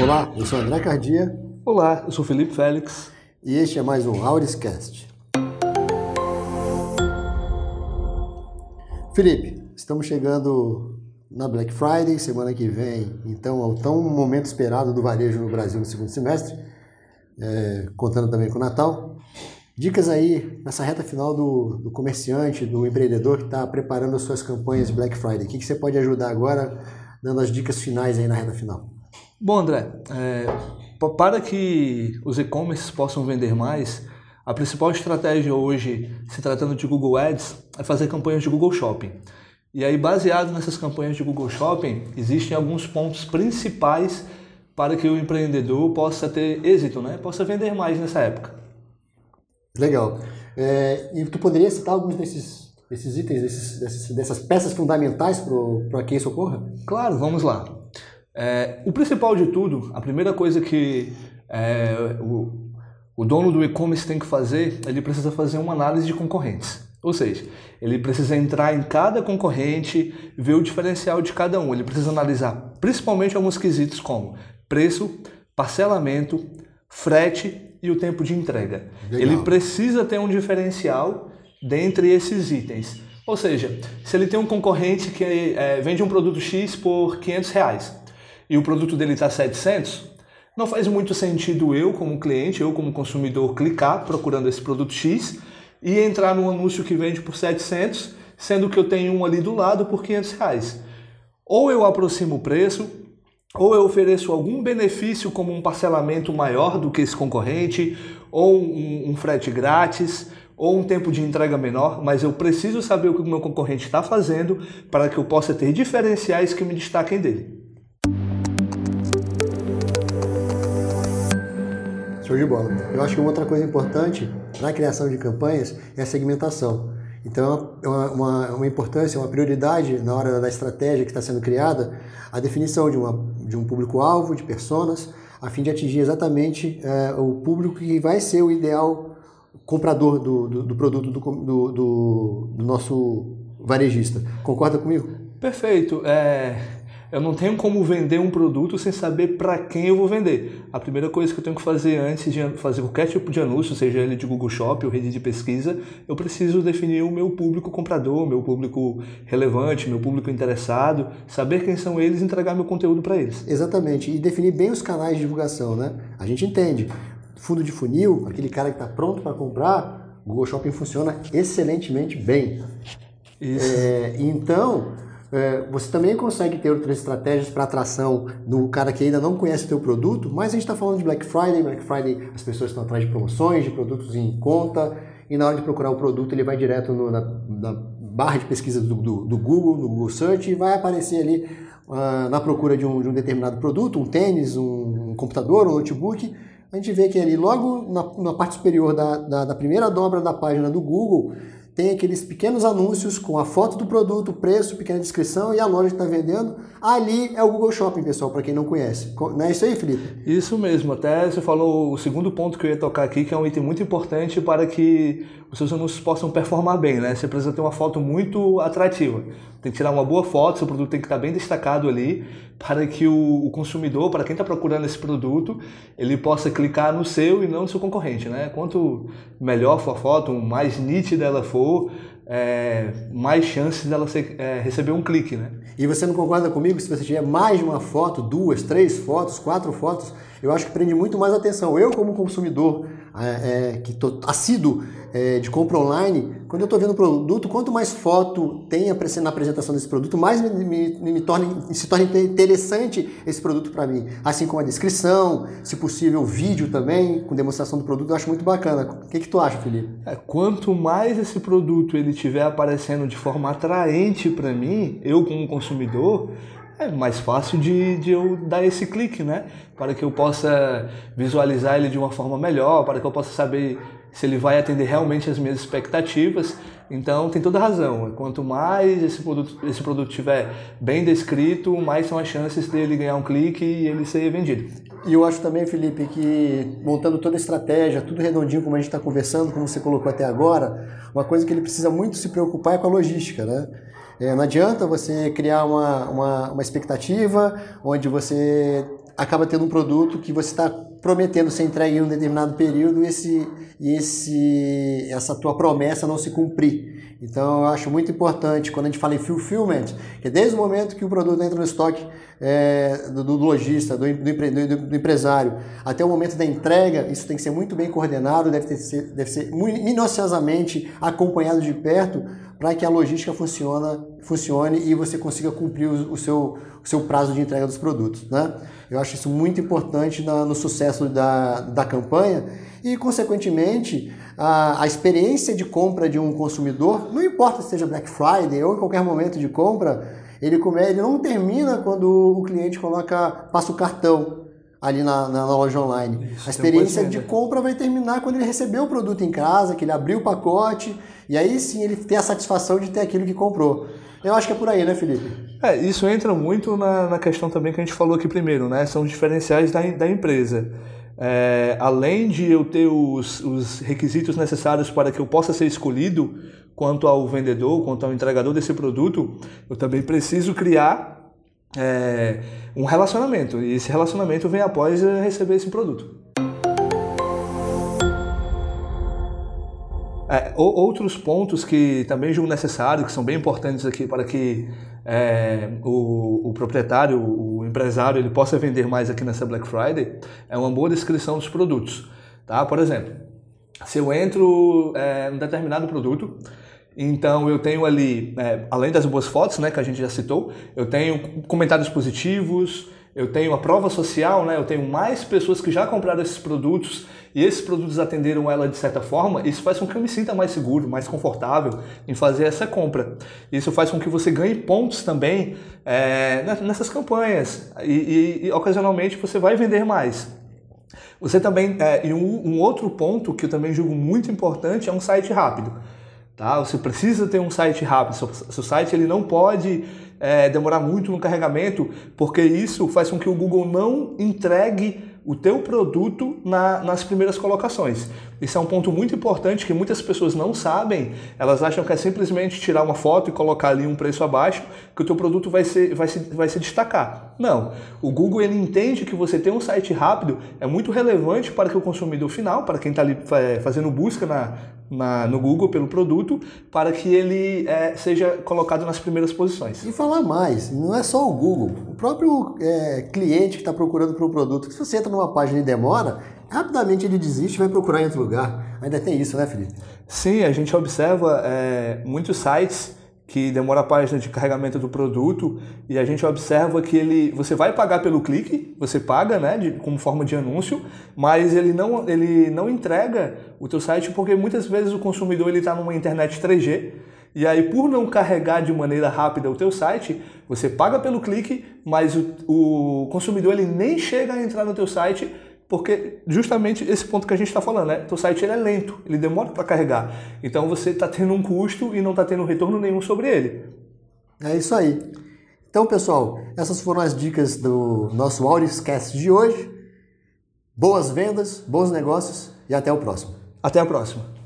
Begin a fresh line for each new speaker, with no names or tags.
Olá, eu sou André Cardia.
Olá, eu sou Felipe Félix.
E este é mais um Auriscast. Felipe, estamos chegando na Black Friday, semana que vem, então, ao tão momento esperado do varejo no Brasil no segundo semestre, é, contando também com o Natal. Dicas aí nessa reta final do, do comerciante, do empreendedor que está preparando as suas campanhas Black Friday. O que, que você pode ajudar agora, dando as dicas finais aí na reta final?
Bom, André, é, para que os e-commerces possam vender mais, a principal estratégia hoje, se tratando de Google Ads, é fazer campanhas de Google Shopping. E aí, baseado nessas campanhas de Google Shopping, existem alguns pontos principais para que o empreendedor possa ter êxito, né? possa vender mais nessa época.
Legal. É, e tu poderia citar alguns desses, desses itens, desses, dessas peças fundamentais para que isso ocorra?
Claro, vamos lá. É, o principal de tudo, a primeira coisa que é, o, o dono do e-commerce tem que fazer, ele precisa fazer uma análise de concorrentes. Ou seja, ele precisa entrar em cada concorrente, ver o diferencial de cada um. Ele precisa analisar principalmente alguns quesitos como preço, parcelamento, frete e o tempo de entrega. Legal. Ele precisa ter um diferencial dentre esses itens. Ou seja, se ele tem um concorrente que é, vende um produto X por 500 reais e o produto dele está 700, não faz muito sentido eu, como cliente, eu como consumidor, clicar procurando esse produto X e entrar num anúncio que vende por 700, sendo que eu tenho um ali do lado por 500 reais. Ou eu aproximo o preço, ou eu ofereço algum benefício como um parcelamento maior do que esse concorrente, ou um, um frete grátis, ou um tempo de entrega menor, mas eu preciso saber o que o meu concorrente está fazendo para que eu possa ter diferenciais que me destaquem dele.
Show de bola. Eu acho que uma outra coisa importante na criação de campanhas é a segmentação. Então, é uma, uma, uma importância, uma prioridade na hora da estratégia que está sendo criada, a definição de, uma, de um público-alvo, de personas, a fim de atingir exatamente é, o público que vai ser o ideal comprador do, do, do produto do, do, do, nosso varejista. Concorda comigo?
Perfeito. É, eu não tenho como vender um produto sem saber para quem eu vou vender. A primeira coisa que eu tenho que fazer antes de fazer qualquer tipo de anúncio, seja ele de Google Shop ou rede de pesquisa, eu preciso definir o meu público comprador, meu público relevante, meu público interessado, saber quem são eles e entregar meu conteúdo para eles.
Exatamente, e definir bem os canais de divulgação, né? A gente entende. Fundo de funil, aquele cara que está pronto para comprar, Google Shopping funciona excelentemente bem. Isso. É, então, você também consegue ter outras estratégias para atração do cara que ainda não conhece o teu produto, mas a gente está falando de Black Friday. Black Friday as pessoas estão atrás de promoções, de produtos em conta, e na hora de procurar o produto ele vai direto no, na, na, barra de pesquisa do, do, do, Google, no Google Search, e vai aparecer ali uh, na procura de um, de um, determinado produto, um tênis, um, um, computador, um notebook. A gente vê que ali logo na, na parte superior da, da, da primeira dobra da página do Google tem aqueles pequenos anúncios com a foto do produto, preço, pequena descrição e a loja que está vendendo. Ali é o Google Shopping, pessoal, para quem não conhece. Não é isso aí, Felipe?
Isso mesmo. Até você falou o segundo ponto que eu ia tocar aqui, que é um item muito importante para que os seus anúncios possam performar bem, né? Você precisa ter uma foto muito atrativa. Tem que tirar uma boa foto, seu produto tem que estar bem destacado ali, para que o, o consumidor, para quem está procurando esse produto, ele possa clicar no seu e não no seu concorrente, né? Quanto melhor for a foto, mais nítida ela for, é, mais chances dela ser, é, receber um clique, né?
E você não concorda comigo se você tiver mais de uma foto, duas, três fotos, quatro fotos, eu acho que prende muito mais atenção. Eu, como consumidor, é, é, que estou assíduo é, de compra online, quando eu estou vendo o produto, quanto mais foto tem na apresentação desse produto, mais me, me, me torna, se torna interessante esse produto para mim. Assim como a descrição, se possível, vídeo também, com demonstração do produto, eu acho muito bacana. O que, que tu acha, Felipe?
É, quanto mais esse produto ele estiver aparecendo de forma atraente para mim, eu como consumidor, é mais fácil de, de eu dar esse clique, né? Para que eu possa visualizar ele de uma forma melhor, para que eu possa saber se ele vai atender realmente as minhas expectativas. Então tem toda razão. Quanto mais esse produto, esse produto estiver bem descrito, mais são as chances dele ganhar um clique e ele ser vendido.
E eu acho também, Felipe, que montando toda a estratégia, tudo redondinho como a gente está conversando, como você colocou até agora, uma coisa que ele precisa muito se preocupar é com a logística, né? É, não adianta você criar uma, uma, uma expectativa onde você acaba tendo um produto que você está prometendo ser entregue em um determinado período e, esse, esse, essa tua promessa não se cumprir. Então eu acho muito importante quando a gente fala em fulfillment, que desde o momento que o produto entra no estoque é, do, do, lojista, do, do, do, empresário, até o momento da entrega, isso tem que ser muito bem coordenado, deve, ter, deve ser minuciosamente acompanhado de perto para que a logística funciona, funcione e você consiga cumprir o, o, seu, o seu prazo de entrega dos produtos. Né? Eu acho isso muito importante na, no sucesso da, da campanha e, consequentemente, a, a experiência de compra de um consumidor, não importa se seja Black Friday ou em qualquer momento de compra, ele, come, ele não termina quando o cliente coloca, passa o cartão ali na, na, na loja online. Isso, a experiência de compra vai terminar quando ele recebeu o produto em casa, que ele abriu o pacote, e aí sim ele tem a satisfação de ter aquilo que comprou. Eu acho que é por aí, né, Felipe?
É, isso entra muito na, na questão também que a gente falou aqui primeiro, né? São os diferenciais da, da empresa. É, além de eu ter os, os requisitos necessários para que eu possa ser escolhido quanto ao vendedor, quanto ao entregador desse produto, eu também preciso criar é, um relacionamento. E esse relacionamento vem após receber esse produto. É, outros pontos que também julgo necessário, que são bem importantes aqui para que é, o, o, proprietário, o empresário, ele possa vender mais aqui nessa Black Friday, é uma boa descrição dos produtos. Tá? Por exemplo, se eu entro é, em determinado produto, então eu tenho ali, é, além das boas fotos, né, que a gente já citou, eu tenho comentários positivos, eu tenho a prova social, né, eu tenho mais pessoas que já compraram esses produtos e esses produtos atenderam ela de certa forma, isso faz com que eu me sinta mais seguro, mais confortável em fazer essa compra. Isso faz com que você ganhe pontos também é, nessas campanhas e, e, e, ocasionalmente você vai vender mais. Você também, é, e um, um outro ponto que eu também julgo muito importante é um site rápido. Tá? Você precisa ter um site rápido. Seu, site ele não pode é, demorar muito no carregamento, porque isso faz com que o Google não entregue o teu produto na, nas primeiras colocações. Isso é um ponto muito importante que muitas pessoas não sabem. Elas acham que é simplesmente tirar uma foto e colocar ali um preço abaixo que o teu produto vai, ser, vai, se, vai se destacar. Não. O Google ele entende que você ter um site rápido é muito relevante para que o consumidor final, para quem está ali é, fazendo busca na, na, no Google pelo produto, para que ele é, seja colocado nas primeiras posições.
E falar mais, não é só o Google. O próprio é, cliente que está procurando por um produto, se você entra numa página e demora, rapidamente ele desiste e vai procurar em outro lugar. Ainda tem isso, né, Felipe?
Sim, a gente observa é, muitos sites que demora a página de carregamento do produto e a gente observa que ele você vai pagar pelo clique, você paga, né, de, como forma de anúncio, mas ele não ele não entrega o teu site porque muitas vezes o consumidor ele está numa internet 3G e aí por não carregar de maneira rápida o teu site, você paga pelo clique, mas o, o consumidor ele nem chega a entrar no teu site porque justamente esse ponto que a gente está falando, né? O site ele é lento, ele demora para carregar. Então você está tendo um custo e não está tendo retorno nenhum sobre ele.
É isso aí. Então, pessoal, essas foram as dicas do nosso Audioscast de hoje. Boas vendas, bons negócios e até o próximo.
Até a próxima.